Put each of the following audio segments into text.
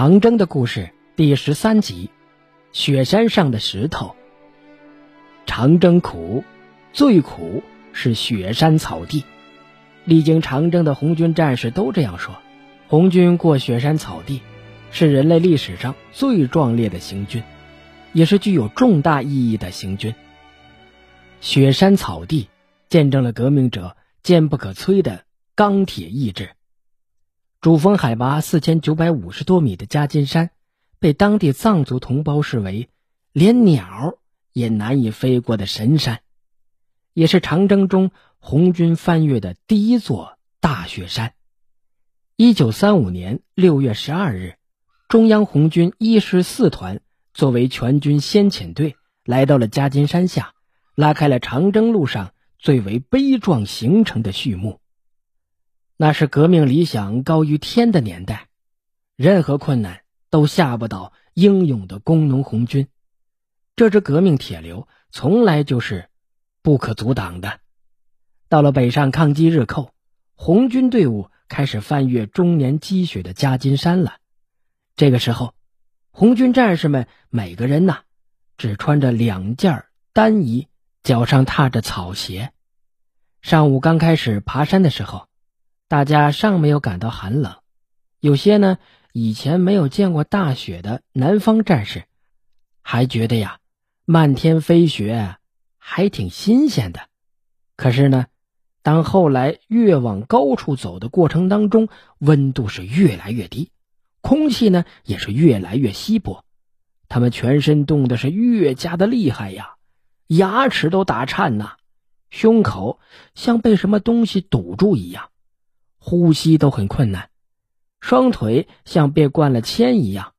长征的故事第十三集：雪山上的石头。长征苦，最苦是雪山草地。历经长征的红军战士都这样说。红军过雪山草地，是人类历史上最壮烈的行军，也是具有重大意义的行军。雪山草地见证了革命者坚不可摧的钢铁意志。主峰海拔四千九百五十多米的夹金山，被当地藏族同胞视为连鸟也难以飞过的神山，也是长征中红军翻越的第一座大雪山。一九三五年六月十二日，中央红军一师四团作为全军先遣队，来到了夹金山下，拉开了长征路上最为悲壮行程的序幕。那是革命理想高于天的年代，任何困难都吓不倒英勇的工农红军。这支革命铁流从来就是不可阻挡的。到了北上抗击日寇，红军队伍开始翻越终年积雪的夹金山了。这个时候，红军战士们每个人呐，只穿着两件单衣，脚上踏着草鞋。上午刚开始爬山的时候。大家尚没有感到寒冷，有些呢以前没有见过大雪的南方战士，还觉得呀漫天飞雪还挺新鲜的。可是呢，当后来越往高处走的过程当中，温度是越来越低，空气呢也是越来越稀薄，他们全身冻的是越加的厉害呀，牙齿都打颤呐，胸口像被什么东西堵住一样。呼吸都很困难，双腿像被灌了铅一样，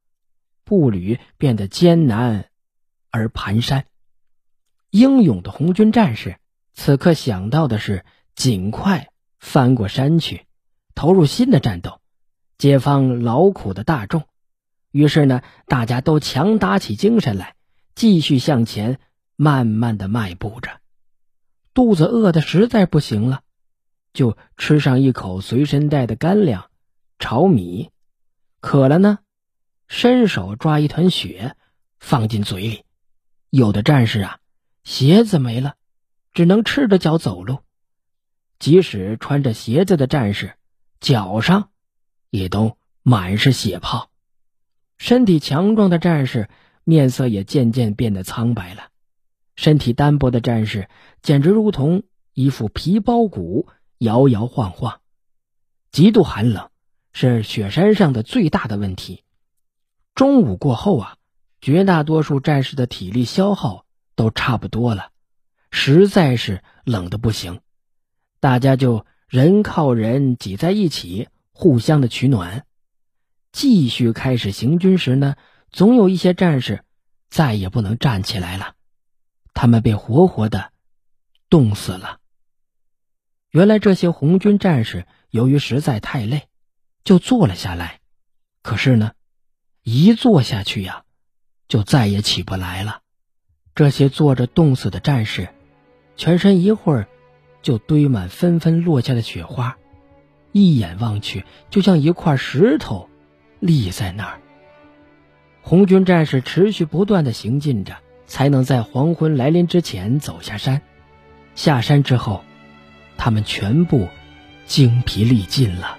步履变得艰难而蹒跚。英勇的红军战士此刻想到的是尽快翻过山去，投入新的战斗，解放劳苦的大众。于是呢，大家都强打起精神来，继续向前，慢慢的迈步着。肚子饿的实在不行了。就吃上一口随身带的干粮，炒米；渴了呢，伸手抓一团雪，放进嘴里。有的战士啊，鞋子没了，只能赤着脚走路。即使穿着鞋子的战士，脚上也都满是血泡。身体强壮的战士面色也渐渐变得苍白了，身体单薄的战士简直如同一副皮包骨。摇摇晃晃，极度寒冷是雪山上的最大的问题。中午过后啊，绝大多数战士的体力消耗都差不多了，实在是冷的不行，大家就人靠人挤在一起，互相的取暖。继续开始行军时呢，总有一些战士再也不能站起来了，他们被活活的冻死了。原来这些红军战士由于实在太累，就坐了下来。可是呢，一坐下去呀，就再也起不来了。这些坐着冻死的战士，全身一会儿就堆满纷纷落下的雪花，一眼望去就像一块石头立在那儿。红军战士持续不断的行进着，才能在黄昏来临之前走下山。下山之后。他们全部精疲力尽了。